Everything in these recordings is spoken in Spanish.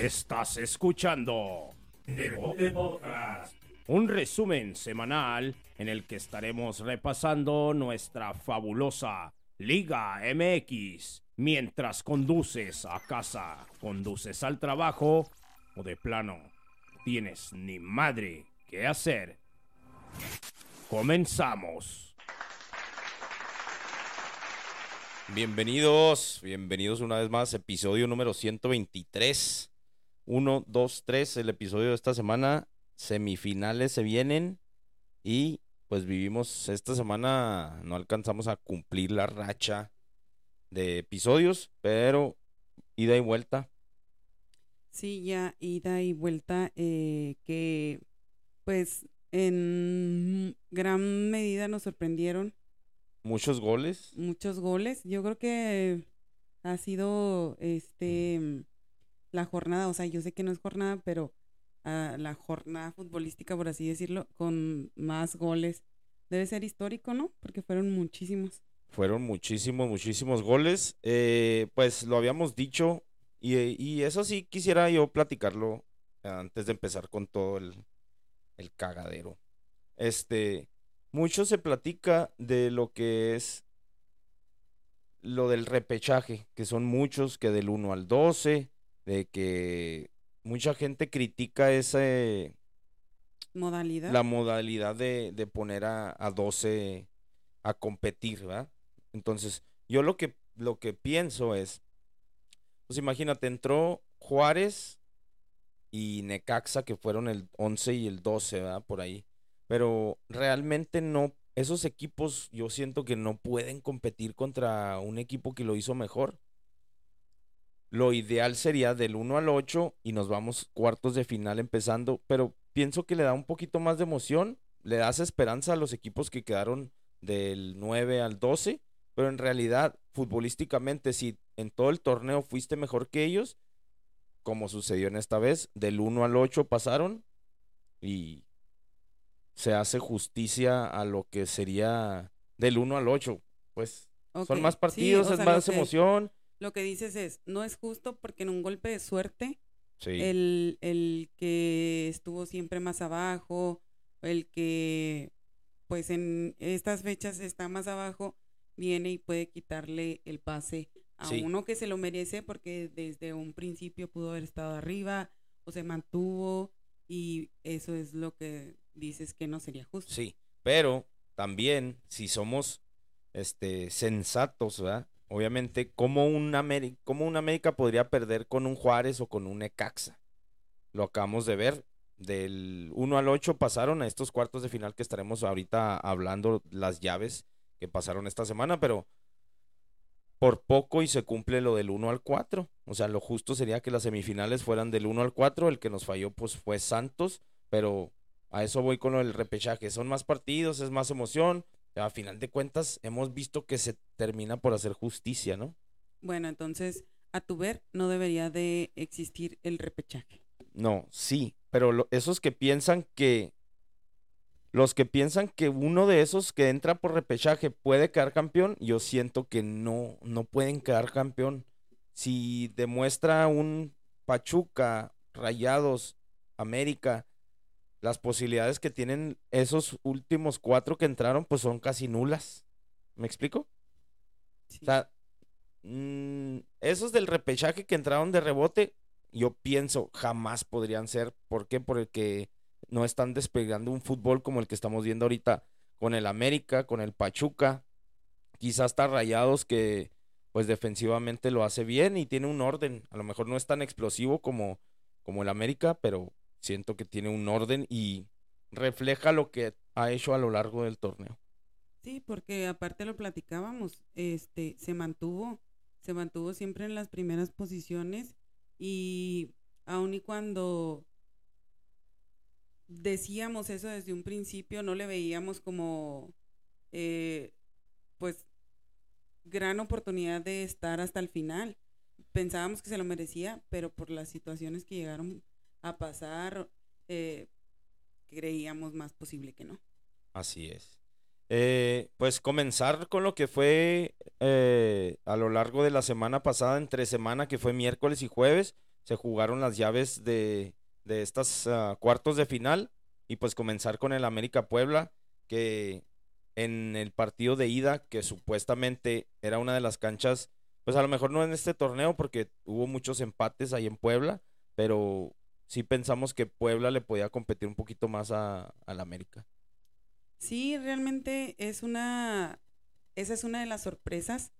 Estás escuchando Deporte Podcast, un resumen semanal en el que estaremos repasando nuestra fabulosa Liga MX mientras conduces a casa, conduces al trabajo o de plano tienes ni madre que hacer. Comenzamos. Bienvenidos, bienvenidos una vez más, episodio número 123. 1, 2, 3, el episodio de esta semana. Semifinales se vienen y pues vivimos esta semana, no alcanzamos a cumplir la racha de episodios, pero ida y vuelta. Sí, ya ida y vuelta eh, que pues en gran medida nos sorprendieron. Muchos goles. Muchos goles. Yo creo que ha sido este la jornada, o sea, yo sé que no es jornada, pero ah, la jornada futbolística, por así decirlo, con más goles. Debe ser histórico, ¿no? Porque fueron muchísimos. Fueron muchísimos, muchísimos goles. Eh, pues lo habíamos dicho y, y, eso sí quisiera yo platicarlo antes de empezar con todo el, el cagadero. Este, mucho se platica de lo que es lo del repechaje, que son muchos, que del 1 al 12, de que mucha gente critica esa modalidad. La modalidad de, de poner a, a, 12 a competir, ¿verdad? Entonces, yo lo que, lo que pienso es, pues imagínate, entró Juárez y Necaxa, que fueron el 11 y el 12, ¿verdad? Por ahí. Pero realmente no, esos equipos yo siento que no pueden competir contra un equipo que lo hizo mejor. Lo ideal sería del 1 al 8 y nos vamos cuartos de final empezando, pero pienso que le da un poquito más de emoción, le das esperanza a los equipos que quedaron del 9 al 12, pero en realidad futbolísticamente si en todo el torneo fuiste mejor que ellos, como sucedió en esta vez, del 1 al 8 pasaron y se hace justicia a lo que sería del 1 al 8, pues okay. son más partidos, sí, o sea, es más emoción lo que dices es, no es justo porque en un golpe de suerte, sí. el, el, que estuvo siempre más abajo, el que pues en estas fechas está más abajo, viene y puede quitarle el pase a sí. uno que se lo merece porque desde un principio pudo haber estado arriba o se mantuvo y eso es lo que dices que no sería justo. Sí, pero también si somos este sensatos, ¿verdad? Obviamente, ¿cómo un, ¿cómo un América podría perder con un Juárez o con un Necaxa? Lo acabamos de ver. Del 1 al 8 pasaron a estos cuartos de final que estaremos ahorita hablando las llaves que pasaron esta semana, pero por poco y se cumple lo del 1 al 4. O sea, lo justo sería que las semifinales fueran del 1 al 4. El que nos falló pues fue Santos, pero a eso voy con lo del repechaje. Son más partidos, es más emoción a final de cuentas hemos visto que se termina por hacer justicia, ¿no? Bueno, entonces, a tu ver, no debería de existir el repechaje. No, sí, pero lo, esos que piensan que los que piensan que uno de esos que entra por repechaje puede quedar campeón, yo siento que no no pueden quedar campeón. Si demuestra un Pachuca, Rayados, América las posibilidades que tienen esos últimos cuatro que entraron, pues son casi nulas. ¿Me explico? Sí. O sea, mmm, esos del repechaje que entraron de rebote, yo pienso jamás podrían ser. ¿Por qué? Porque no están despegando un fútbol como el que estamos viendo ahorita con el América, con el Pachuca. Quizás hasta Rayados que pues defensivamente lo hace bien y tiene un orden. A lo mejor no es tan explosivo como, como el América, pero siento que tiene un orden y refleja lo que ha hecho a lo largo del torneo. Sí, porque aparte lo platicábamos, este se mantuvo, se mantuvo siempre en las primeras posiciones y aun y cuando decíamos eso desde un principio, no le veíamos como eh, pues gran oportunidad de estar hasta el final. Pensábamos que se lo merecía, pero por las situaciones que llegaron a pasar, eh, creíamos más posible que no. Así es. Eh, pues comenzar con lo que fue eh, a lo largo de la semana pasada, entre semana, que fue miércoles y jueves, se jugaron las llaves de, de estas ah, cuartos de final y pues comenzar con el América Puebla, que en el partido de ida, que supuestamente era una de las canchas, pues a lo mejor no en este torneo porque hubo muchos empates ahí en Puebla, pero sí pensamos que Puebla le podía competir un poquito más a, al América. Sí, realmente es una, esa es una de las sorpresas.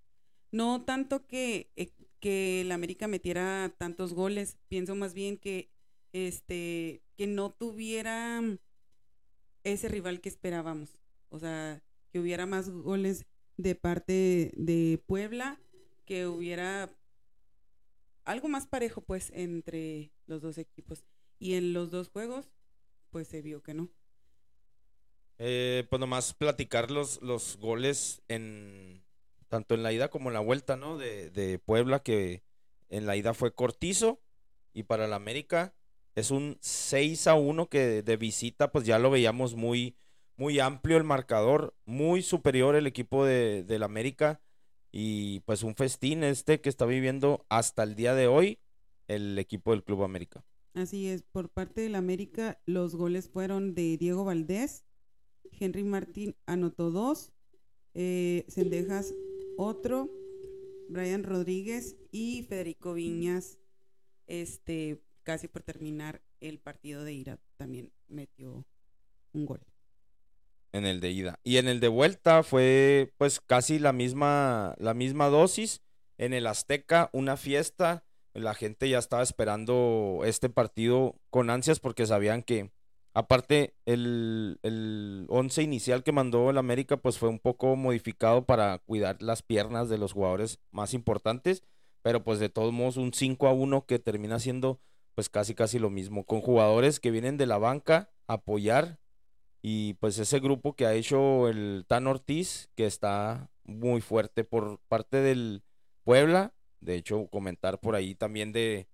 No tanto que, eh, que América metiera tantos goles, pienso más bien que, este, que no tuviera ese rival que esperábamos. O sea, que hubiera más goles de parte de Puebla, que hubiera algo más parejo pues entre los dos equipos. Y en los dos juegos, pues se vio que no. Eh, pues nomás platicar los, los goles en tanto en la ida como en la vuelta, ¿no? De, de Puebla, que en la ida fue cortizo y para el América es un 6 a 1 que de visita pues ya lo veíamos muy, muy amplio el marcador, muy superior el equipo de, del América y pues un festín este que está viviendo hasta el día de hoy el equipo del Club América. Así es, por parte del América los goles fueron de Diego Valdés, Henry Martín anotó dos, eh, Cendejas otro, Brian Rodríguez y Federico Viñas, este, casi por terminar el partido de ida, también metió un gol. En el de ida. Y en el de vuelta fue pues casi la misma, la misma dosis. En el Azteca, una fiesta. La gente ya estaba esperando este partido con ansias porque sabían que Aparte, el, el once inicial que mandó el América pues fue un poco modificado para cuidar las piernas de los jugadores más importantes, pero pues de todos modos un 5 a 1 que termina siendo pues casi casi lo mismo, con jugadores que vienen de la banca a apoyar y pues ese grupo que ha hecho el Tan Ortiz, que está muy fuerte por parte del Puebla, de hecho comentar por ahí también de,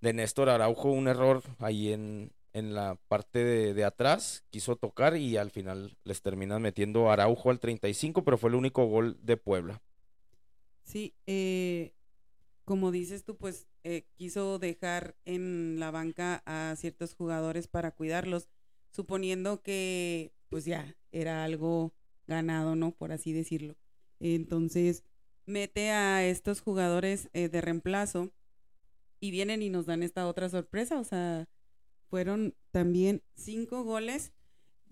de Néstor Araujo, un error ahí en, en la parte de, atrás, quiso tocar y al final les terminan metiendo Araujo al 35, pero fue el único gol de Puebla. Sí, eh, como dices tú, pues eh, quiso dejar en la banca a ciertos jugadores para cuidarlos, suponiendo que pues ya era algo ganado, ¿no? Por así decirlo. Entonces, mete a estos jugadores eh, de reemplazo y vienen y nos dan esta otra sorpresa, o sea, fueron también cinco goles.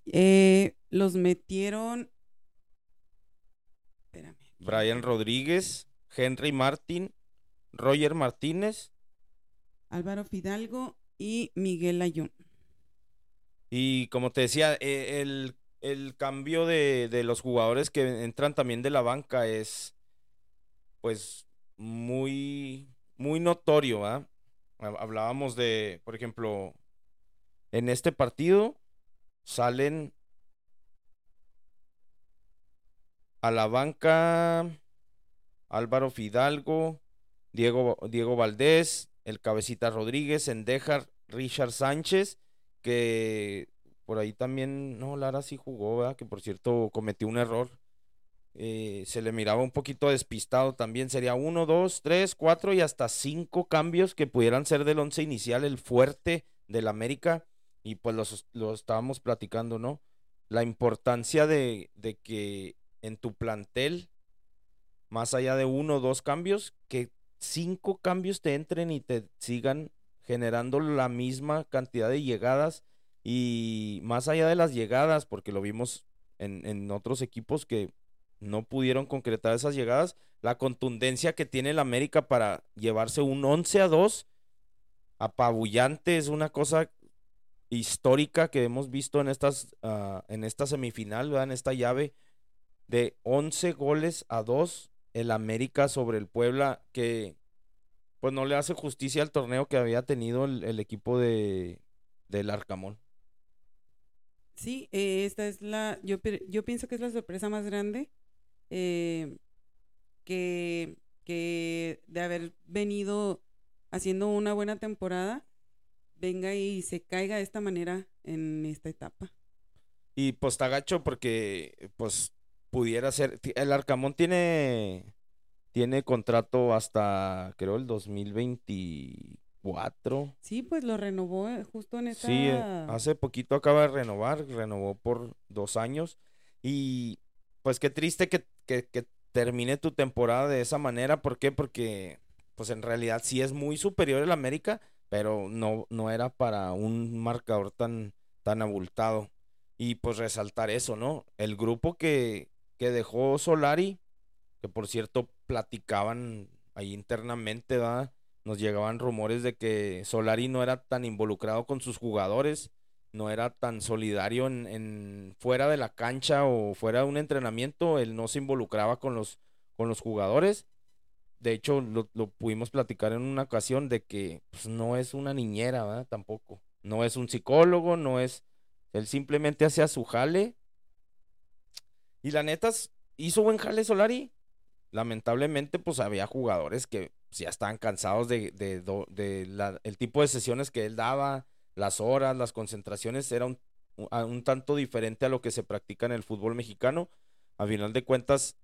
Eh, los metieron. Espérame. Brian Rodríguez, Henry Martín, Roger Martínez, Álvaro Fidalgo y Miguel Ayun. Y como te decía, eh, el, el cambio de, de, los jugadores que entran también de la banca es pues muy, muy notorio, Hablábamos de, por ejemplo, en este partido salen a la banca Álvaro Fidalgo, Diego, Diego Valdés, el Cabecita Rodríguez, Endejar, Richard Sánchez, que por ahí también, no, Lara sí jugó, que por cierto cometió un error. Eh, se le miraba un poquito despistado también. Sería uno, dos, tres, cuatro y hasta cinco cambios que pudieran ser del once inicial, el fuerte del América y pues lo, estábamos platicando, ¿no? La importancia de, de, que en tu plantel, más allá de uno o dos cambios, que cinco cambios te entren y te sigan generando la misma cantidad de llegadas y más allá de las llegadas, porque lo vimos en, en otros equipos que no pudieron concretar esas llegadas, la contundencia que tiene el América para llevarse un 11 a 2 apabullante es una cosa histórica que hemos visto en, estas, uh, en esta semifinal, en esta llave de 11 goles a 2 el América sobre el Puebla que pues no le hace justicia al torneo que había tenido el, equipo de del Arcamón. Sí, eh, esta es la, yo, yo pienso que es la sorpresa más grande eh, que, que de haber venido haciendo una buena temporada venga y se caiga de esta manera en esta etapa. Y pues tagacho porque pues pudiera ser, el Arcamón tiene, tiene contrato hasta creo el 2024 cuatro. Sí, pues lo renovó eh, justo en esta... Sí, eh, hace poquito acaba de renovar, renovó por dos años. Y pues qué triste que, que, termine tu temporada de esa manera. ¿Por qué? Porque pues en realidad sí es muy superior el América, pero no, no era para un marcador tan, tan abultado. Y pues resaltar eso, ¿no? El grupo que, que dejó Solari, que por cierto platicaban ahí internamente, ¿verdad? Nos llegaban rumores de que Solari no era tan involucrado con sus jugadores, no era tan solidario en, fuera de la cancha o fuera de un entrenamiento, él no se involucraba con los, con los jugadores. De hecho, lo, lo pudimos platicar en una ocasión de que pues, no es una niñera, ¿verdad? Tampoco. No es un psicólogo, no es... Él simplemente hacía su jale. Y la neta, hizo buen jale Solari. Lamentablemente, pues había jugadores que pues, ya estaban cansados de, de, de, el tipo de sesiones que él daba, las horas, las concentraciones, era un, un tanto diferente a lo que se practica en el fútbol mexicano. A final de cuentas,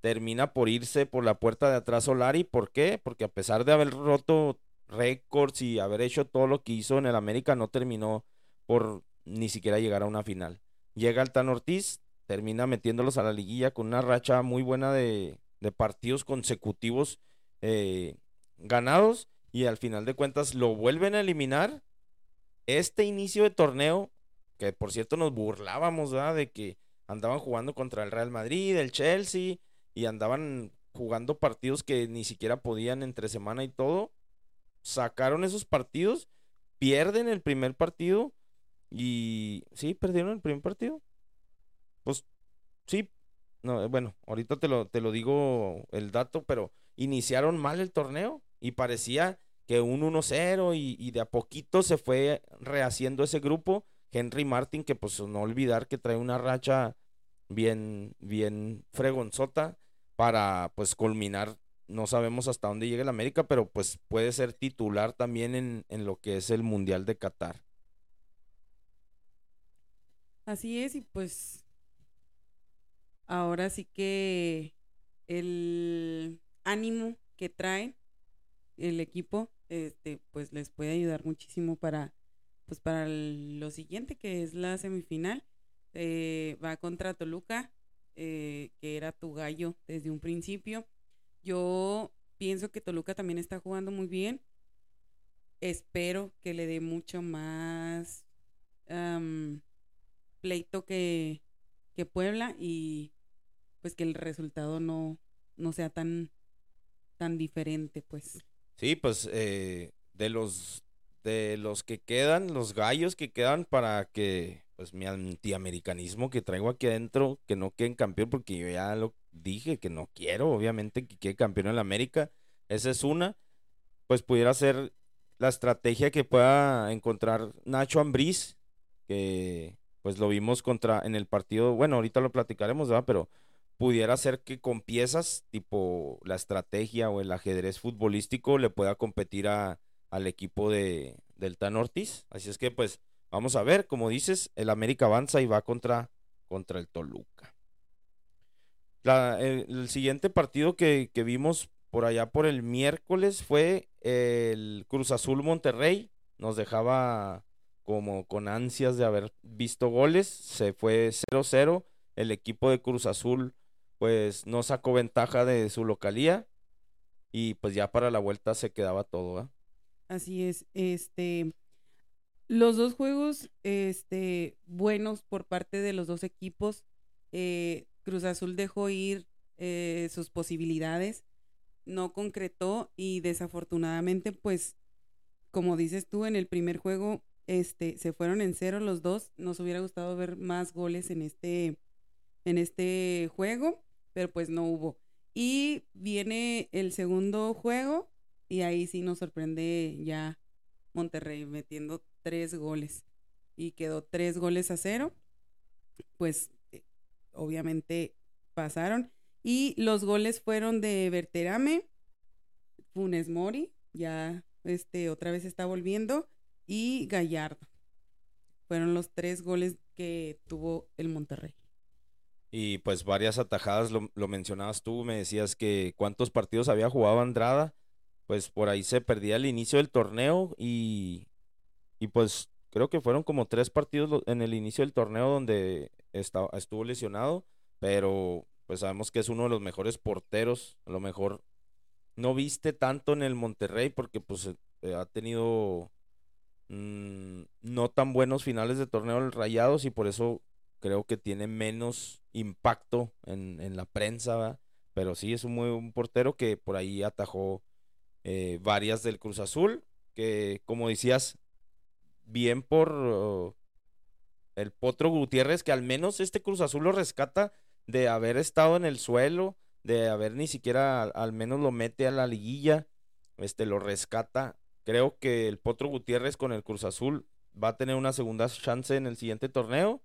termina por irse por la puerta de atrás Solari. ¿Por qué? Porque a pesar de haber roto récords y haber hecho todo lo que hizo en el América, no terminó por ni siquiera llegar a una final. Llega el Tan Ortiz, termina metiéndolos a la liguilla con una racha muy buena de, de partidos consecutivos eh, ganados y al final de cuentas lo vuelven a eliminar. Este inicio de torneo, que por cierto nos burlábamos de que andaban jugando contra el Real Madrid, el Chelsea y andaban jugando partidos que ni siquiera podían entre semana y todo. Sacaron esos partidos, pierden el primer partido y sí, perdieron el primer partido. Pues sí, no, bueno, ahorita te lo, te lo digo el dato, pero iniciaron mal el torneo y parecía que un 1-0 y, de a poquito se fue rehaciendo ese grupo. Henry Martin, que pues no olvidar que trae una racha bien, bien fregonzota para pues culminar. No sabemos hasta dónde llegue el América, pero pues puede ser titular también en, en lo que es el Mundial de Qatar. Así es, y pues ahora sí que el ánimo que trae el equipo, este, pues les puede ayudar muchísimo para, pues para lo siguiente que es la semifinal. Eh, va contra Toluca, eh, que era tu gallo desde un principio. Yo pienso que Toluca también está jugando muy bien. Espero que le dé mucho más pleito que, que Puebla y pues que el resultado no, no sea tan, tan diferente, pues. Sí, pues eh, de los de los que quedan, los gallos que quedan para que pues mi antiamericanismo que traigo aquí adentro, que no queden campeón, porque yo ya lo dije que no quiero, obviamente, que quede campeón en la América. Esa es una. Pues pudiera ser la estrategia que pueda encontrar Nacho Ambriz, que pues lo vimos contra en el partido, bueno, ahorita lo platicaremos, ¿verdad? Pero pudiera ser que con piezas tipo la estrategia o el ajedrez futbolístico le pueda competir a, al equipo de, del Tan Ortiz. Así es que pues vamos a ver, como dices, el América avanza y va contra, contra el Toluca. el, siguiente partido que, que vimos por allá por el miércoles fue el Cruz Azul Monterrey. Nos dejaba como con ansias de haber visto goles. Se fue 0-0. El equipo de Cruz Azul pues no sacó ventaja de su localía y pues ya para la vuelta se quedaba todo. Así es, este, los dos juegos, este, buenos por parte de los dos equipos. Eh, Cruz Azul dejó ir eh, sus posibilidades, no concretó y desafortunadamente, pues, como dices tú, en el primer juego, este, se fueron en cero los dos. Nos hubiera gustado ver más goles en este, en este juego pero pues no hubo. Y viene el segundo juego y ahí sí nos sorprende ya Monterrey metiendo tres goles y quedó tres goles a cero. Pues eh, obviamente pasaron. Y los goles fueron de Berterame, Funes Mori, ya este otra vez está volviendo, y Gallardo. Fueron los tres goles que tuvo el Monterrey y pues varias atajadas, lo, mencionabas tú, me decías que cuántos partidos había jugado Andrada pues por ahí se perdía el inicio del torneo y, y pues creo que fueron como tres partidos en el inicio del torneo donde estaba, estuvo lesionado, pero pues sabemos que es uno de los mejores porteros, a lo mejor no viste tanto en el Monterrey porque pues eh, ha tenido mm, no tan buenos finales de torneo rayados y por eso creo que tiene menos impacto en, la prensa, pero sí es un muy buen portero que por ahí atajó eh, varias del Cruz Azul, que como decías, bien por oh, el Potro Gutiérrez, que al menos este Cruz Azul lo rescata de haber estado en el suelo, de haber ni siquiera al, menos lo mete a la liguilla, este lo rescata. Creo que el Potro Gutiérrez con el Cruz Azul va a tener una segunda chance en el siguiente torneo.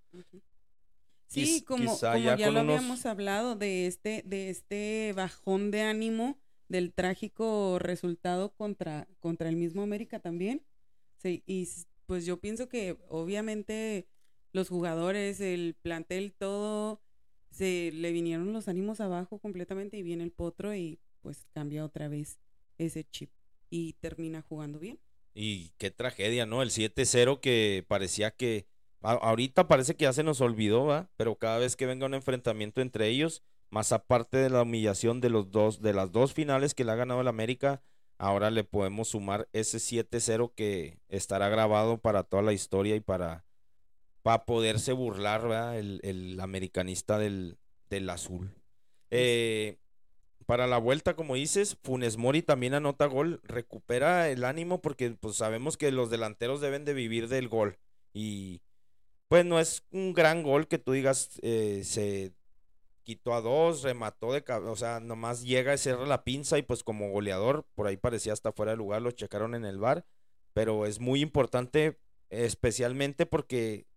Sí, como, ya, lo habíamos hablado de este, de este bajón de ánimo del trágico resultado contra, contra el mismo América también. Sí, y pues yo pienso que obviamente los jugadores, el plantel, todo, se le vinieron los ánimos abajo completamente y viene el potro y pues cambia otra vez ese chip y termina jugando bien. Y qué tragedia, ¿no? El 7-0 que parecía que ahorita parece que ya se nos olvidó, ¿va? Pero cada vez que venga un enfrentamiento entre ellos, más aparte de la humillación de los dos, de las dos finales que le ha ganado el América, ahora le podemos sumar ese 7-0 que estará grabado para toda la historia y para, para poderse burlar, ¿verdad? El, americanista del, azul. Eh, para la vuelta, como dices, Funes Mori también anota gol, recupera el ánimo porque pues sabemos que los delanteros deben de vivir del gol y pues no es un gran gol que tú digas eh, se quitó a dos, remató de o sea, nomás llega y cierra la pinza y pues como goleador, por ahí parecía hasta fuera de lugar, lo checaron en el bar, pero es muy importante especialmente porque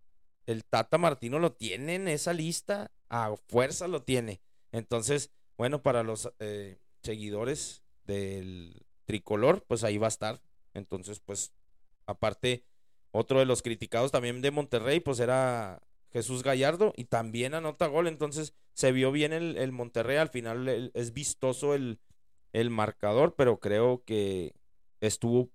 el Tata Martino lo tiene en esa lista, a fuerza lo tiene. Entonces, bueno, para los eh, seguidores del tricolor, pues ahí va a estar. Entonces, pues, aparte, otro de los criticados también de Monterrey, pues era Jesús Gallardo y también anota gol. Entonces se vio bien el, Monterrey. Al final es vistoso el, el, marcador, pero creo que estuvo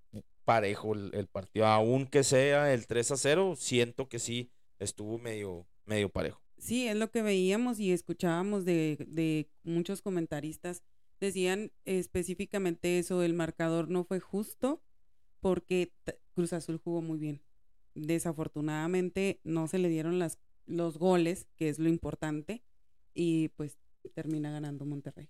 parejo el, partido. Aunque sea el 3 a 0, siento que sí estuvo medio, medio parejo. Sí, es lo que veíamos y escuchábamos de, de muchos comentaristas. Decían específicamente eso, el marcador no fue justo porque Cruz Azul jugó muy bien desafortunadamente no se le dieron las, los goles, que es lo importante, y pues termina ganando Monterrey.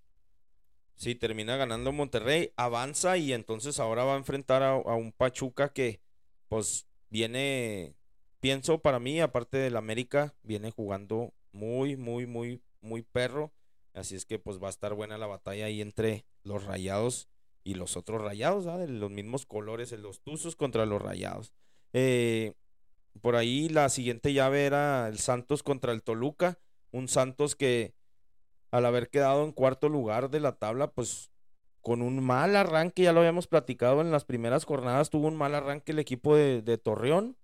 Sí, termina ganando Monterrey, avanza y entonces ahora va a enfrentar a, un Pachuca que pues viene, pienso para mí, aparte del América, viene jugando muy, muy, muy, muy perro. Así es que pues va a estar buena la batalla ahí entre los rayados y los otros rayados, de los mismos colores, los tuzos contra los rayados. Eh, por ahí la siguiente llave era el Santos contra el Toluca. Un Santos que al haber quedado en cuarto lugar de la tabla, pues con un mal arranque, ya lo habíamos platicado en las primeras jornadas, tuvo un mal arranque el equipo de, Torreón.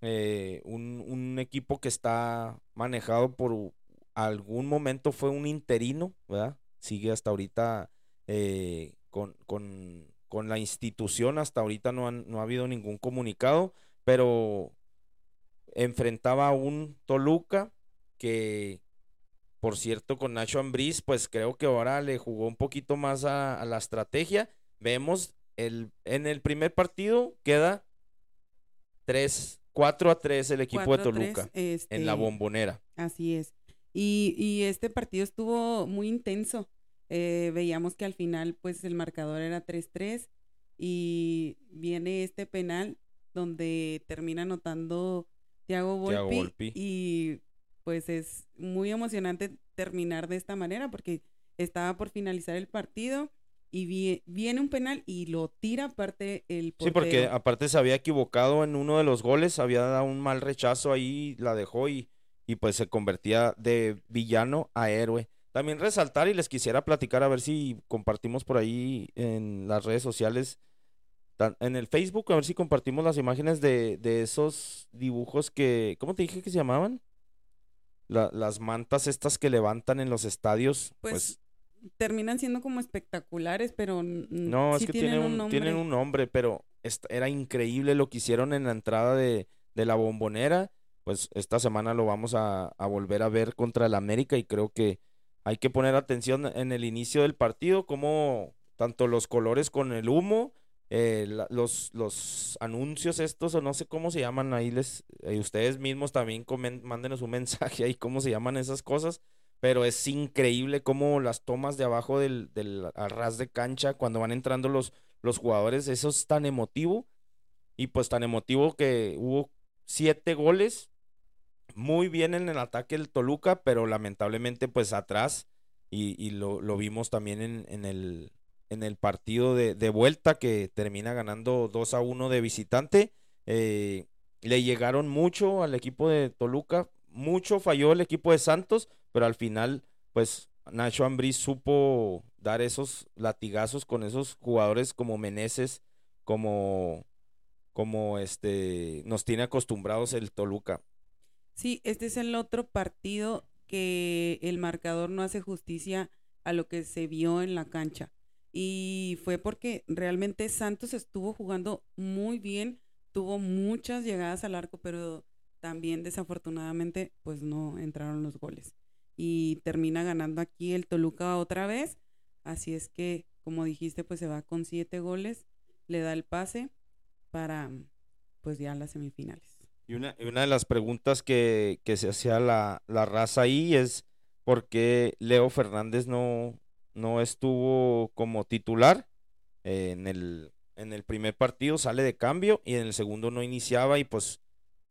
Eh, un, equipo que está manejado por algún momento fue un interino, ¿verdad? Sigue hasta ahorita eh, con, con, con, la institución, hasta ahorita no, han, no ha habido ningún comunicado pero enfrentaba a un Toluca que, por cierto, con Nacho Ambriz, pues creo que ahora le jugó un poquito más a, la estrategia. Vemos el, en el primer partido queda 3, 4 a 3 el equipo de Toluca en la este, bombonera. Así es. Y, y este partido estuvo muy intenso. Eh, veíamos que al final, pues el marcador era 3-3 y viene este penal donde termina anotando Thiago Volpi, y pues es muy emocionante terminar de esta manera porque estaba por finalizar el partido y viene un penal y lo tira aparte el portero. Sí, porque aparte se había equivocado en uno de los goles, había dado un mal rechazo ahí, la dejó y, y pues se convertía de villano a héroe. También resaltar y les quisiera platicar a ver si compartimos por ahí en las redes sociales en el Facebook, a ver si compartimos las imágenes de, esos dibujos que, ¿cómo te dije que se llamaban? las mantas estas que levantan en los estadios. Pues, pues terminan siendo como espectaculares, pero no, es que tienen, un, nombre. tienen un nombre, pero era increíble lo que hicieron en la entrada de, de la bombonera. Pues esta semana lo vamos a, a, volver a ver contra el América y creo que hay que poner atención en el inicio del partido, como tanto los colores con el humo, eh, los, los anuncios estos, o no sé cómo se llaman, ahí les, eh, ustedes mismos también mándenos un mensaje ahí cómo se llaman esas cosas, pero es increíble cómo las tomas de abajo del, del arras de cancha, cuando van entrando los, los jugadores, eso es tan emotivo, y pues tan emotivo que hubo siete goles, muy bien en el ataque del Toluca, pero lamentablemente pues atrás, y, lo, vimos también en, el, el partido de, de, vuelta que termina ganando 2 a 1 de visitante. Eh, le llegaron mucho al equipo de Toluca, mucho falló el equipo de Santos, pero al final, pues Nacho Ambriz supo dar esos latigazos con esos jugadores como Meneses, como, como este, nos tiene acostumbrados el Toluca. Sí, este es el otro partido que el marcador no hace justicia a lo que se vio en la cancha. Y fue porque realmente Santos estuvo jugando muy bien, tuvo muchas llegadas al arco, pero también desafortunadamente pues no entraron los goles. Y termina ganando aquí el Toluca otra vez. Así es que, como dijiste, pues se va con siete goles, le da el pase para pues ya las semifinales. Y una, una de las preguntas que, que se hacía la, la, raza ahí es por qué Leo Fernández no, no estuvo como titular en, el, en el primer partido, sale de cambio y en el segundo no iniciaba y pues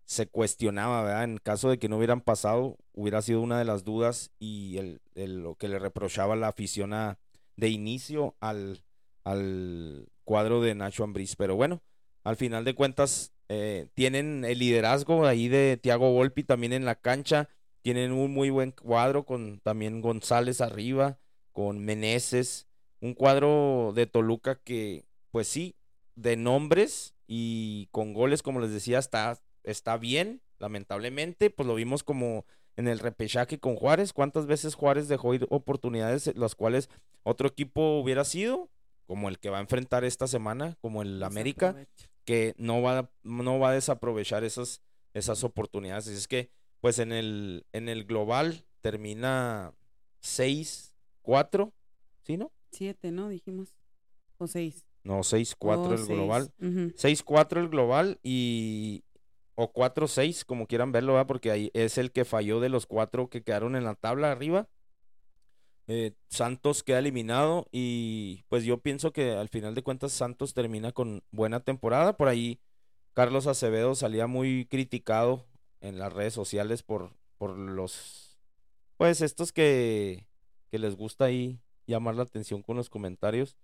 se cuestionaba, ¿verdad? En caso de que no hubieran pasado, hubiera sido una de las dudas y el, lo que le reprochaba la afición de inicio al, al cuadro de Nacho Ambriz. Pero bueno, al final de cuentas eh, tienen el liderazgo ahí de Tiago Volpi también en la cancha. Tienen un muy buen cuadro con también González arriba, con Meneses. Un cuadro de Toluca que, pues sí, de nombres y con goles, como les decía, está, está bien. Lamentablemente, pues lo vimos como en el repechaje con Juárez. ¿Cuántas veces Juárez dejó ir oportunidades las cuales otro equipo hubiera sido? Como el que va a enfrentar esta semana, como el América que no va, no va a desaprovechar esas, esas oportunidades. es que, pues en el, en el global termina 6-4, ¿sí, no? 7, ¿no? Dijimos. O 6. No, 6-4 el global. 6-4 el global y. O 4-6, como quieran verlo, ¿verdad? porque ahí es el que falló de los cuatro que quedaron en la tabla arriba. Eh, Santos queda eliminado y pues yo pienso que al final de cuentas Santos termina con buena temporada. Por ahí Carlos Acevedo salía muy criticado en las redes sociales por, por los, pues estos que, que les gusta ahí llamar la atención con los comentarios.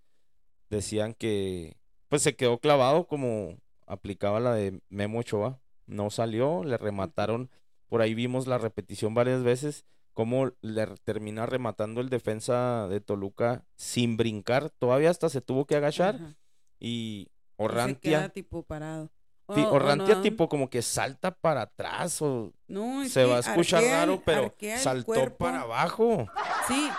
Decían que pues se quedó clavado como aplicaba la de Memo Ochoa. No salió, le remataron. Por ahí vimos la repetición varias veces cómo le termina rematando el defensa de Toluca sin brincar, todavía hasta se tuvo que agachar y Orrantia se tipo parado. Orrantia tipo como que salta para atrás o se va a escuchar raro, pero saltó para abajo. Sí.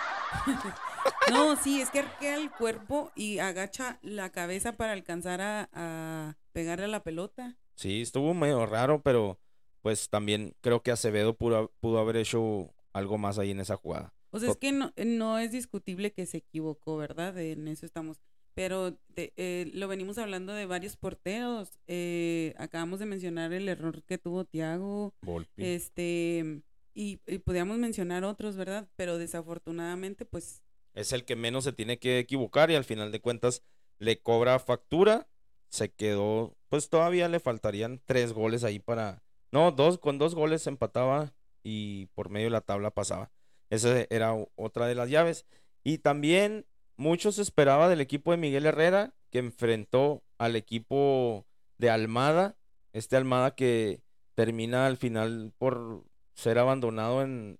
no, sí, es que arquea el cuerpo y agacha la cabeza para alcanzar a, a pegarle a la pelota. Sí, estuvo medio raro, pero pues también creo que Acevedo pudo, pudo haber hecho algo más ahí en esa jugada. O sea, es que no, no es discutible que se equivocó, ¿verdad? En eso estamos. Pero eh, lo venimos hablando de varios porteros. Eh, acabamos de mencionar el error que tuvo Tiago. Este, y, podíamos mencionar otros, ¿verdad? Pero desafortunadamente, pues... Es el que menos se tiene que equivocar y al final de cuentas le cobra factura. Se quedó, pues todavía le faltarían tres goles ahí para... No, dos, con dos goles empataba y por medio de la tabla pasaba. Esa era otra de las llaves. Y también muchos esperaba del equipo de Miguel Herrera, que enfrentó al equipo de Almada, este Almada que termina al final por ser abandonado en,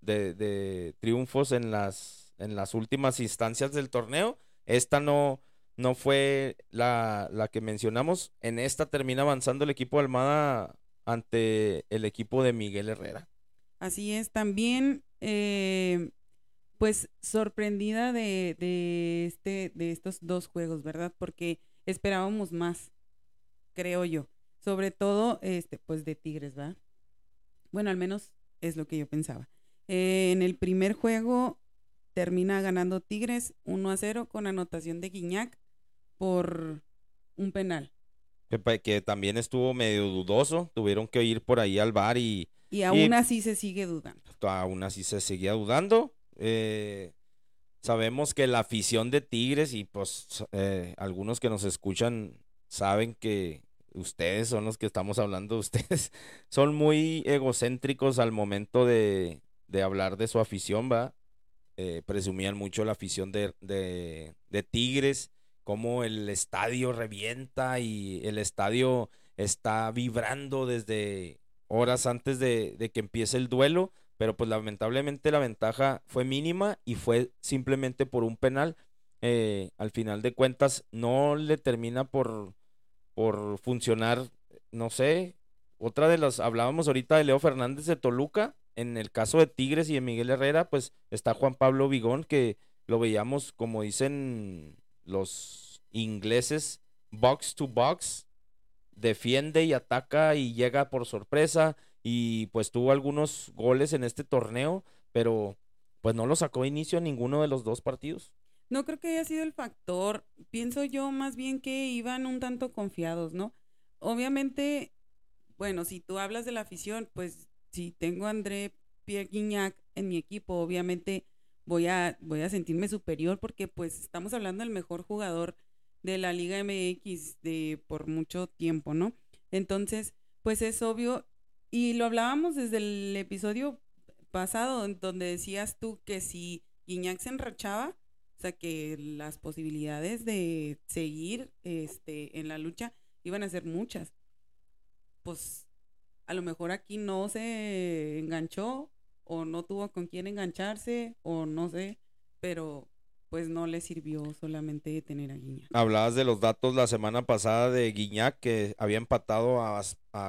de, triunfos en las, en las últimas instancias del torneo. Esta no, no fue la, la que mencionamos. En esta termina avanzando el equipo de Almada ante el equipo de Miguel Herrera. Así es, también eh, pues sorprendida de, de, este, de estos dos juegos, ¿verdad? Porque esperábamos más, creo yo. Sobre todo, este, pues de Tigres, ¿verdad? Bueno, al menos es lo que yo pensaba. Eh, en el primer juego termina ganando Tigres 1 a 0 con anotación de Guiñac por un penal. Que, también estuvo medio dudoso, tuvieron que ir por ahí al bar y... Y aún así se sigue dudando. Aún así se seguía dudando. Eh, sabemos que la afición de Tigres y pues eh, algunos que nos escuchan saben que ustedes son los que estamos hablando, ustedes son muy egocéntricos al momento de, hablar de su afición, ¿va? Eh, presumían mucho la afición de, de, Tigres, cómo el estadio revienta y el estadio está vibrando desde horas antes de, que empiece el duelo pero pues lamentablemente la ventaja fue mínima y fue simplemente por un penal. Eh, al final de cuentas no le termina por, por funcionar, no sé, otra de las, hablábamos ahorita de Leo Fernández de Toluca, en el caso de Tigres y de Miguel Herrera, pues está Juan Pablo Vigón, que lo veíamos, como dicen los ingleses, box to box, defiende y ataca y llega por sorpresa, y pues tuvo algunos goles en este torneo, pero pues no lo sacó de inicio a ninguno de los dos partidos. No creo que haya sido el factor. Pienso yo más bien que iban un tanto confiados, ¿no? Obviamente, bueno, si tú hablas de la afición, pues si tengo a André Pierre Guignac en mi equipo, obviamente voy a, voy a sentirme superior porque pues estamos hablando del mejor jugador de la Liga MX de por mucho tiempo, ¿no? Entonces, pues es obvio y lo hablábamos desde el episodio pasado, donde decías tú que si Guiñac se enrachaba, o sea, que las posibilidades de seguir este, en la lucha iban a ser muchas. Pues a lo mejor aquí no se enganchó o no tuvo con quién engancharse o no sé, pero pues no le sirvió solamente tener a Guiñac. Hablabas de los datos la semana pasada de Guiñac que había empatado a,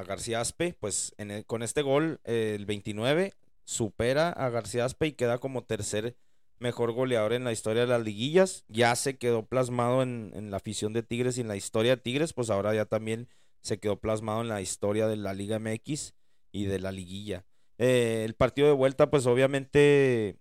García Aspe, pues en con este gol el 29 supera a García Aspe y queda como tercer mejor goleador en la historia de las liguillas. Ya se quedó plasmado en, la afición de Tigres y en la historia de Tigres, pues ahora ya también se quedó plasmado en la historia de la Liga MX y de la liguilla. Eh, el partido de vuelta, pues obviamente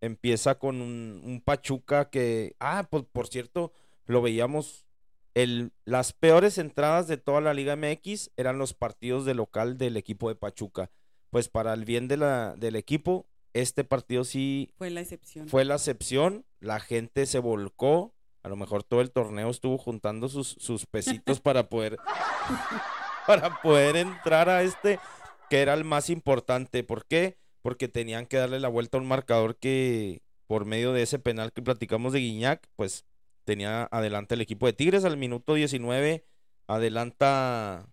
empieza con un, Pachuca que, ah, pues por cierto, lo veíamos, el, las peores entradas de toda la Liga MX eran los partidos de local del equipo de Pachuca. Pues para el bien de la, del equipo, este partido sí fue la excepción. Fue la excepción, la gente se volcó, a lo mejor todo el torneo estuvo juntando sus, sus pesitos para poder para poder entrar a este que era el más importante. ¿Por qué? porque tenían que darle la vuelta a un marcador que por medio de ese penal que platicamos de Guiñac, pues tenía adelante el equipo de Tigres al minuto 19, adelanta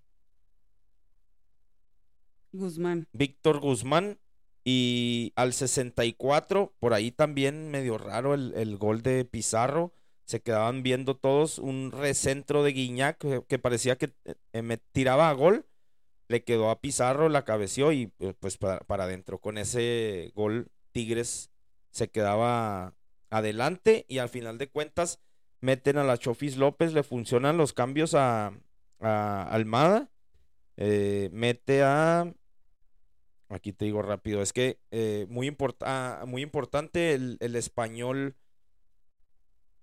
Guzmán. Víctor Guzmán y al 64, por ahí también medio raro el, gol de Pizarro. Se quedaban viendo todos un recentro de Guiñac que, parecía que eh, me tiraba a gol le quedó a Pizarro, la cabeció y eh, pues para, adentro. Con ese gol, Tigres se quedaba adelante y al final de cuentas meten a la Chofis López, le funcionan los cambios a, Almada, eh, mete a... Aquí te digo rápido, es que eh, muy, ah, muy importante el, el español,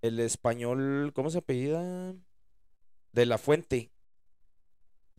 el español, ¿cómo se apellida? De la Fuente,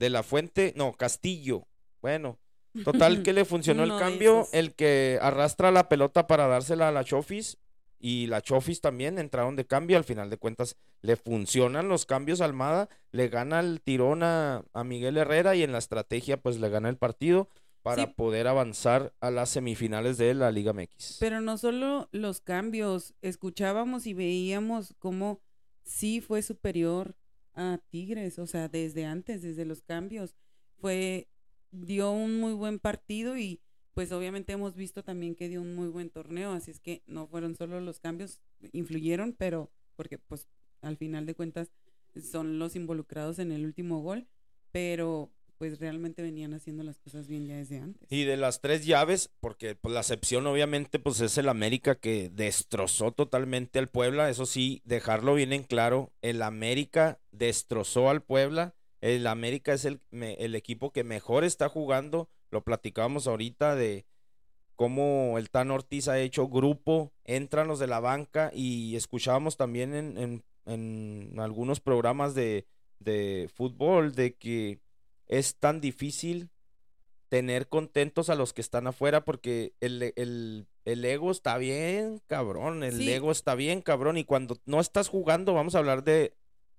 de la Fuente, no, Castillo. Bueno, total que le funcionó el cambio, el que arrastra la pelota para dársela a la Chofis y la Chofis también entraron de cambio, al final de cuentas le funcionan los cambios a Almada, le gana el tirón a, Miguel Herrera y en la estrategia pues le gana el partido para poder avanzar a las semifinales de la Liga MX. Pero no solo los cambios, escuchábamos y veíamos cómo sí fue superior a Tigres, o sea, desde antes, desde los cambios, fue, dio un muy buen partido y pues obviamente hemos visto también que dio un muy buen torneo, así es que no fueron solo los cambios, influyeron, pero porque pues al final de cuentas son los involucrados en el último gol, pero pues realmente venían haciendo las cosas bien ya desde antes. Y de las tres llaves, porque pues, la excepción obviamente pues es el América que destrozó totalmente al Puebla, eso sí, dejarlo bien en claro, el América destrozó al Puebla, el América es el, el equipo que mejor está jugando, lo platicábamos ahorita de cómo el Tan Ortiz ha hecho grupo, entran los de la banca y escuchábamos también en, en, algunos programas de, de fútbol de que es tan difícil tener contentos a los que están afuera porque el, el, ego está bien cabrón, el ego está bien cabrón y cuando no estás jugando, vamos a hablar de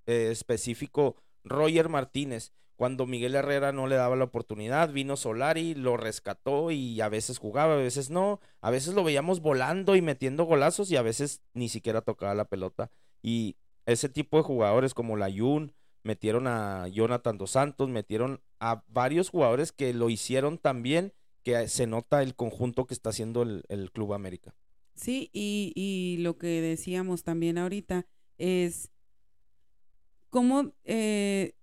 eh, específico Roger Martínez, cuando Miguel Herrera no le daba la oportunidad, vino Solari, lo rescató y a veces jugaba, a veces no, a veces lo veíamos volando y metiendo golazos y a veces ni siquiera tocaba la pelota y ese tipo de jugadores como la Yun, metieron a Jonathan Dos Santos, metieron a varios jugadores que lo hicieron también, que se nota el conjunto que está haciendo el, Club América. Sí, y, y, lo que decíamos también ahorita es cómo eh,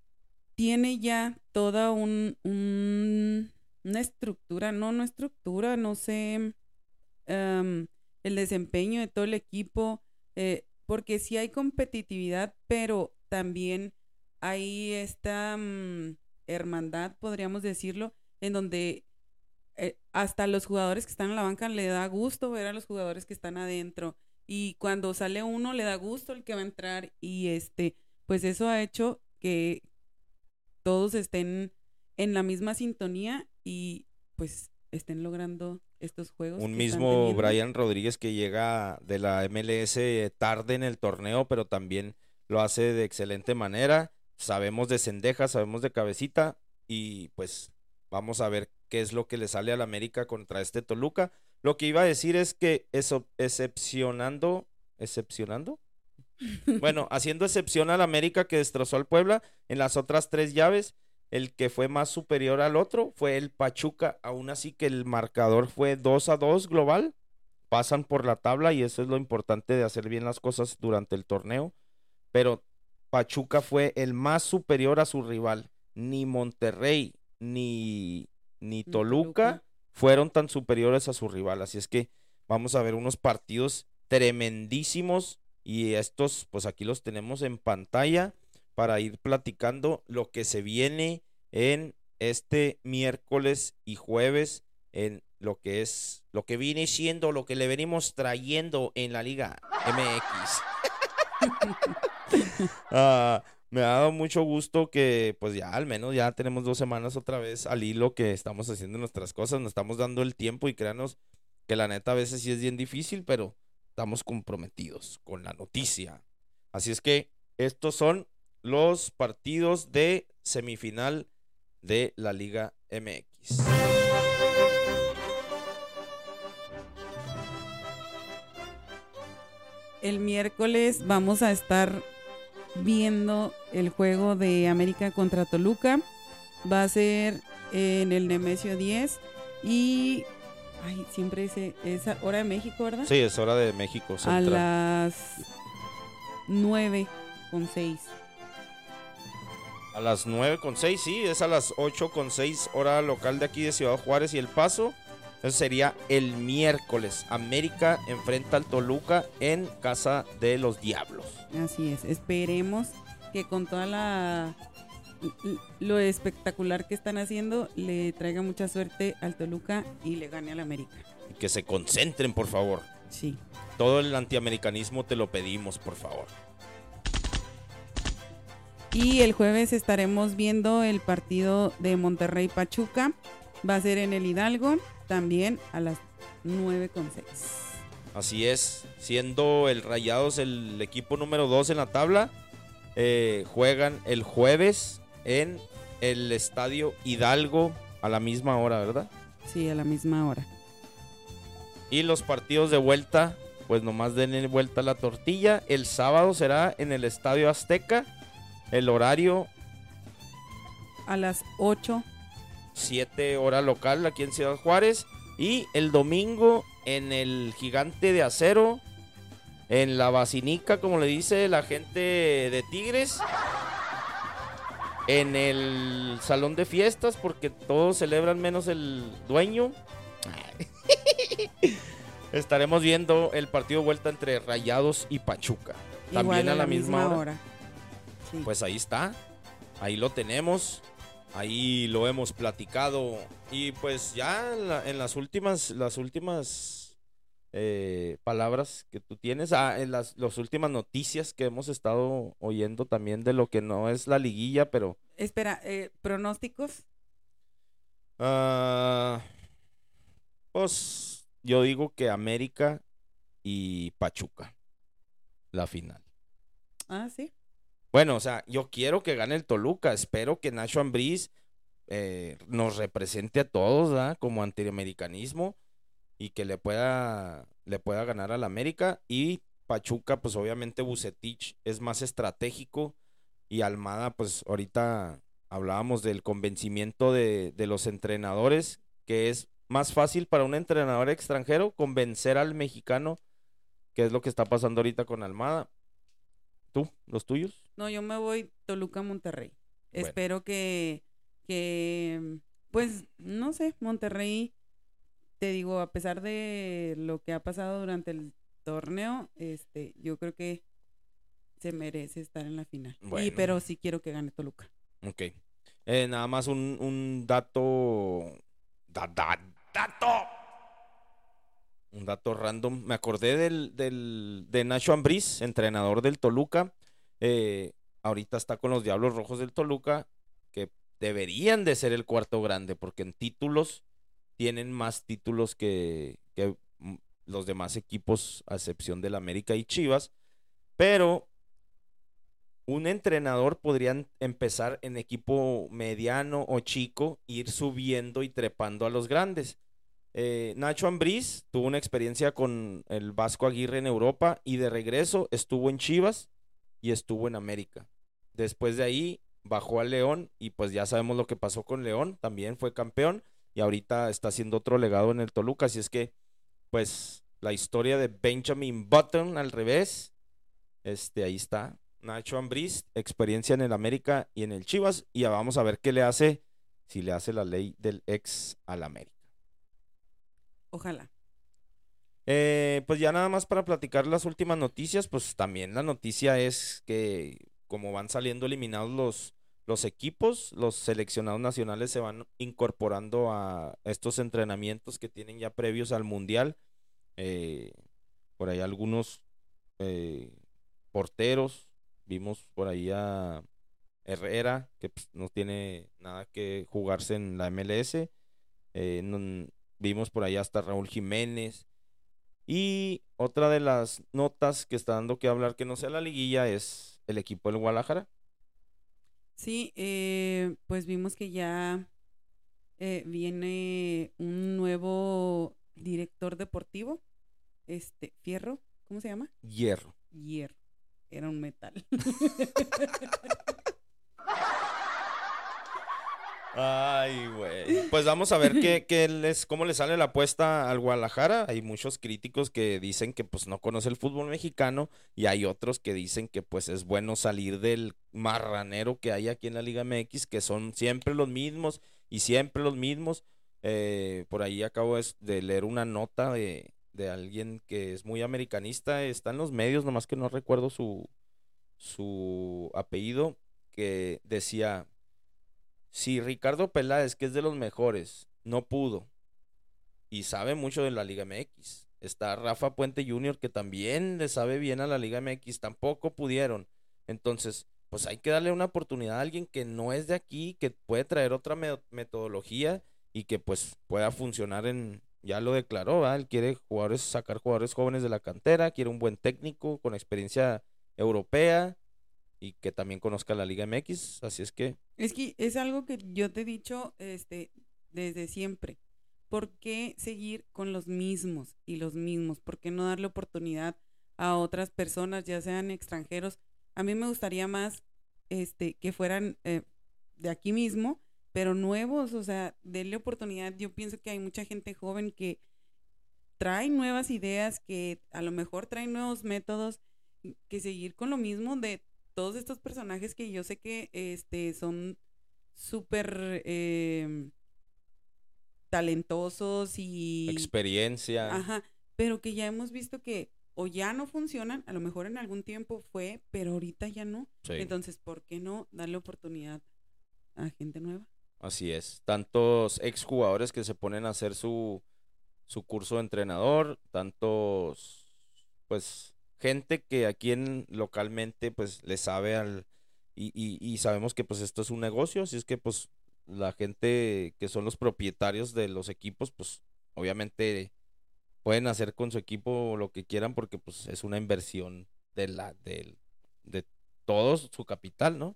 tiene ya toda un, una estructura, no, no estructura, no sé, el desempeño de todo el equipo, eh, porque sí hay competitividad, pero también hay esta mm, hermandad, podríamos decirlo, en donde eh, hasta los jugadores que están en la banca le da gusto ver a los jugadores que están adentro. Y cuando sale uno, le da gusto el que va a entrar. Y este, pues eso ha hecho que todos estén en la misma sintonía y pues estén logrando estos juegos. Un mismo Brian Rodríguez que llega de la MLS tarde en el torneo, pero también lo hace de excelente manera sabemos de Cendeja, sabemos de Cabecita y pues vamos a ver qué es lo que le sale al América contra este Toluca. Lo que iba a decir es que eso, excepcionando, excepcionando, bueno, haciendo excepción al América que destrozó al Puebla en las otras tres llaves, el que fue más superior al otro fue el Pachuca, aún así que el marcador fue 2 a 2 global, pasan por la tabla y eso es lo importante de hacer bien las cosas durante el torneo, pero Pachuca fue el más superior a su rival. Ni Monterrey ni, ni Toluca, fueron tan superiores a su rival. Así es que vamos a ver unos partidos tremendísimos y estos, pues aquí los tenemos en pantalla para ir platicando lo que se viene en este miércoles y jueves en lo que es lo que viene siendo lo que le venimos trayendo en la Liga MX. Ah, me ha dado mucho gusto que pues ya al menos ya tenemos dos semanas otra vez al hilo que estamos haciendo nuestras cosas, nos estamos dando el tiempo y créanos que la neta a veces sí es bien difícil, pero estamos comprometidos con la noticia. Así es que estos son los partidos de semifinal de la Liga MX. el miércoles vamos a estar viendo el juego de América contra Toluca. Va a ser en el Nemesio 10 y ay, siempre es, hora de México, ¿verdad? Sí, es hora de México. A las 9 con 6. A las 9 con 6, sí, es a las 8 con 6 hora local de aquí de Ciudad Juárez y El Paso. Eso sería el miércoles. América enfrenta al Toluca en Casa de los Diablos. Así es. Esperemos que con toda la lo espectacular que están haciendo le traiga mucha suerte al Toluca y le gane al América. Y que se concentren, por favor. Sí. Todo el antiamericanismo te lo pedimos, por favor. Y el jueves estaremos viendo el partido de Monterrey Pachuca. Va a ser en el Hidalgo también a las 9.6. Así es, siendo el Rayados el equipo número 2 en la tabla, eh, juegan el jueves en el Estadio Hidalgo a la misma hora, ¿verdad? Sí, a la misma hora. Y los partidos de vuelta, pues nomás den vuelta la tortilla. El sábado será en el Estadio Azteca. El horario. A las 8 7 hora local aquí en Ciudad Juárez. Y el domingo en el Gigante de Acero, en la Basinica, como le dice la gente de Tigres. en el salón de fiestas porque todos celebran menos el dueño. Estaremos viendo el partido vuelta entre Rayados y Pachuca. También a la, misma, hora. Pues ahí está. Ahí lo tenemos. Ahí lo hemos platicado. Y pues ya en, las últimas, las últimas eh, palabras que tú tienes, ah, en las, últimas noticias que hemos estado oyendo también de lo que no es la liguilla, pero... Espera, eh, ¿pronósticos? Ah, pues yo digo que América y Pachuca, la final. Ah, sí. Bueno, o sea, yo quiero que gane el Toluca. Espero que Nacho Ambriz eh, nos represente a todos, ¿verdad? Como antiamericanismo y que le pueda, le pueda ganar al América. Y Pachuca, pues obviamente Bucetich es más estratégico y Almada, pues ahorita hablábamos del convencimiento de, de los entrenadores, que es más fácil para un entrenador extranjero convencer al mexicano, que es lo que está pasando ahorita con Almada. ¿Tú? ¿Los tuyos? No, yo me voy Toluca Monterrey. Espero que, que, pues, no sé, Monterrey, te digo, a pesar de lo que ha pasado durante el torneo, este, yo creo que se merece estar en la final. Y, pero sí quiero que gane Toluca. Ok. Eh, nada más un, un dato. dato. Un dato random. Me acordé del, del, de Nacho Ambriz, entrenador del Toluca. Eh, ahorita está con los Diablos Rojos del Toluca, que deberían de ser el cuarto grande, porque en títulos tienen más títulos que, que los demás equipos, a excepción del América y Chivas. Pero un entrenador podría empezar en equipo mediano o chico, ir subiendo y trepando a los grandes. Eh, Nacho Ambriz tuvo una experiencia con el Vasco Aguirre en Europa y de regreso estuvo en Chivas y estuvo en América. Después de ahí bajó al León y pues ya sabemos lo que pasó con León, también fue campeón y ahorita está haciendo otro legado en el Toluca, así es que pues la historia de Benjamin Button al revés, este ahí está, Nacho Ambriz, experiencia en el América y en el Chivas y ya vamos a ver qué le hace si le hace la ley del ex al América. Ojalá. Eh, pues ya nada más para platicar las últimas noticias, pues también la noticia es que como van saliendo eliminados los, los equipos, los seleccionados nacionales se van incorporando a estos entrenamientos que tienen ya previos al Mundial. Eh, por ahí algunos eh, porteros, vimos por ahí a Herrera, que pues, no tiene nada que jugarse en la MLS. Vimos por ahí hasta Raúl Jiménez. Y otra de las notas que está dando que hablar que no sea la liguilla es el equipo del Guadalajara. Sí, eh, pues vimos que ya eh, viene un nuevo director deportivo, este, Fierro, ¿cómo se llama? Hierro. Hierro, era un metal. Ay, güey. Pues vamos a ver qué, les, cómo le sale la apuesta al Guadalajara. Hay muchos críticos que dicen que pues no conoce el fútbol mexicano y hay otros que dicen que pues es bueno salir del marranero que hay aquí en la Liga MX, que son siempre los mismos y siempre los mismos. Eh, por ahí acabo de leer una nota de, de alguien que es muy americanista, está en los medios, nomás que no recuerdo su, su apellido, que decía si Ricardo Peláez, que es de los mejores, no pudo y sabe mucho de la Liga MX, está Rafa Puente Jr., que también le sabe bien a la Liga MX, tampoco pudieron. Entonces, pues hay que darle una oportunidad a alguien que no es de aquí, que puede traer otra metodología y que pues pueda funcionar en, ya lo declaró, él quiere jugadores, sacar jugadores jóvenes de la cantera, quiere un buen técnico con experiencia europea y que también conozca la Liga MX, así es que... Es que es algo que yo te he dicho este, desde siempre. ¿Por qué seguir con los mismos y los mismos? ¿Por qué no darle oportunidad a otras personas, ya sean extranjeros? A mí me gustaría más este, que fueran eh, de aquí mismo, pero nuevos, o sea, denle oportunidad. Yo pienso que hay mucha gente joven que trae nuevas ideas, que a lo mejor trae nuevos métodos, que seguir con lo mismo de todos estos personajes que yo sé que este, son súper em, talentosos y... Experiencia. Ajá, pero que ya hemos visto que o ya no funcionan, a lo mejor en algún tiempo fue, pero ahorita ya no. Entonces, ¿por qué no darle oportunidad a gente nueva? Así es. Tantos exjugadores que se ponen a hacer su, su curso de entrenador, tantos, pues, gente que aquí en localmente, pues, le sabe al... Y, y, sabemos que, pues, esto es un negocio, así es que, pues, la gente que son los propietarios de los equipos, pues, obviamente pueden hacer con su equipo lo que quieran porque pues es una inversión de la de, de todo su capital, ¿no?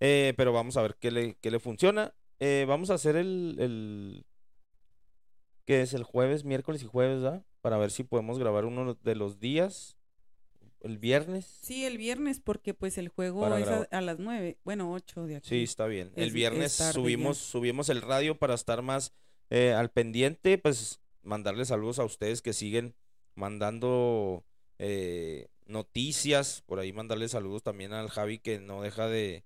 Eh, pero vamos a ver qué le, qué le funciona. Eh, vamos a hacer el, el que es el jueves, miércoles y jueves, ¿verdad? Para ver si podemos grabar uno de los días. ¿El viernes? Sí, el viernes, porque pues el juego es a, las nueve, bueno, ocho de aquí. Sí, está bien. el viernes subimos, subimos el radio para estar más eh, al pendiente, pues mandarle saludos a ustedes que siguen mandando eh, noticias, por ahí mandarle saludos también al Javi que no deja de,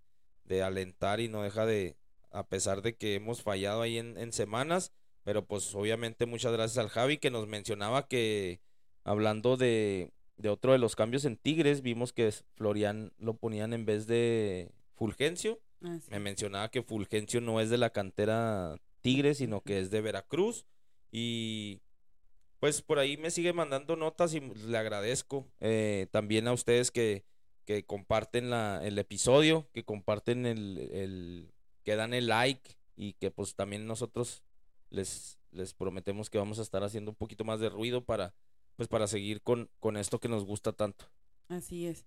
alentar y no deja de, a pesar de que hemos fallado ahí en, semanas, pero pues obviamente muchas gracias al Javi que nos mencionaba que hablando de, de otro de los cambios en Tigres, vimos que Florian lo ponían en vez de Fulgencio. Ah, Me mencionaba que Fulgencio no es de la cantera Tigres, sino que es de Veracruz. Y pues por ahí me sigue mandando notas y le agradezco. Eh, también a ustedes que, que comparten la, el episodio, que comparten el, el, que dan el like y que pues también nosotros les, les prometemos que vamos a estar haciendo un poquito más de ruido para, pues para seguir con, con esto que nos gusta tanto. Así es.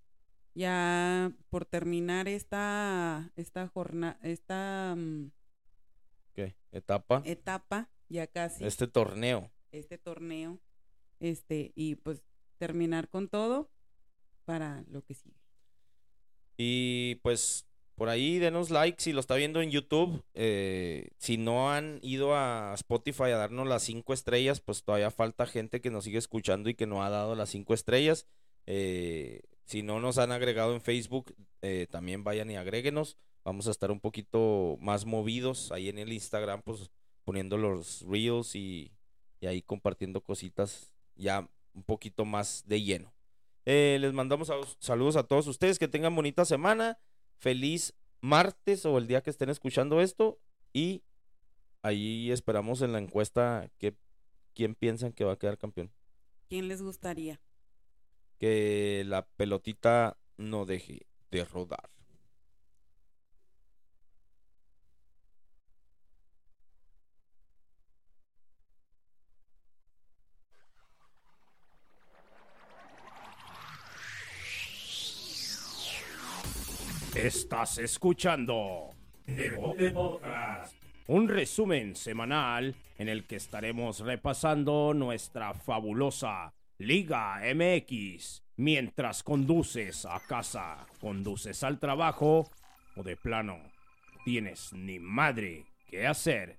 Ya por terminar esta, esta jornada, esta... Mm, ¿Qué? Etapa. Etapa ya casi. Este torneo. Este torneo. Este, y pues terminar con todo para lo que sigue. Y pues por ahí denos like si lo está viendo en YouTube. Eh, si no han ido a Spotify a darnos las cinco estrellas, pues todavía falta gente que nos sigue escuchando y que no ha dado las cinco estrellas. Eh, si no nos han agregado en Facebook, eh, también vayan y agréguenos. Vamos a estar un poquito más movidos ahí en el Instagram, pues poniendo los reels y, ahí compartiendo cositas ya un poquito más de lleno. Les mandamos saludos a todos ustedes, que tengan bonita semana, feliz martes o el día que estén escuchando esto y ahí esperamos en la encuesta que quién piensan que va a quedar campeón. ¿Quién les gustaría? Que la pelotita no deje de rodar. Estás escuchando un resumen semanal en el que estaremos repasando nuestra fabulosa Liga MX mientras conduces a casa, conduces al trabajo o de plano tienes ni madre que hacer.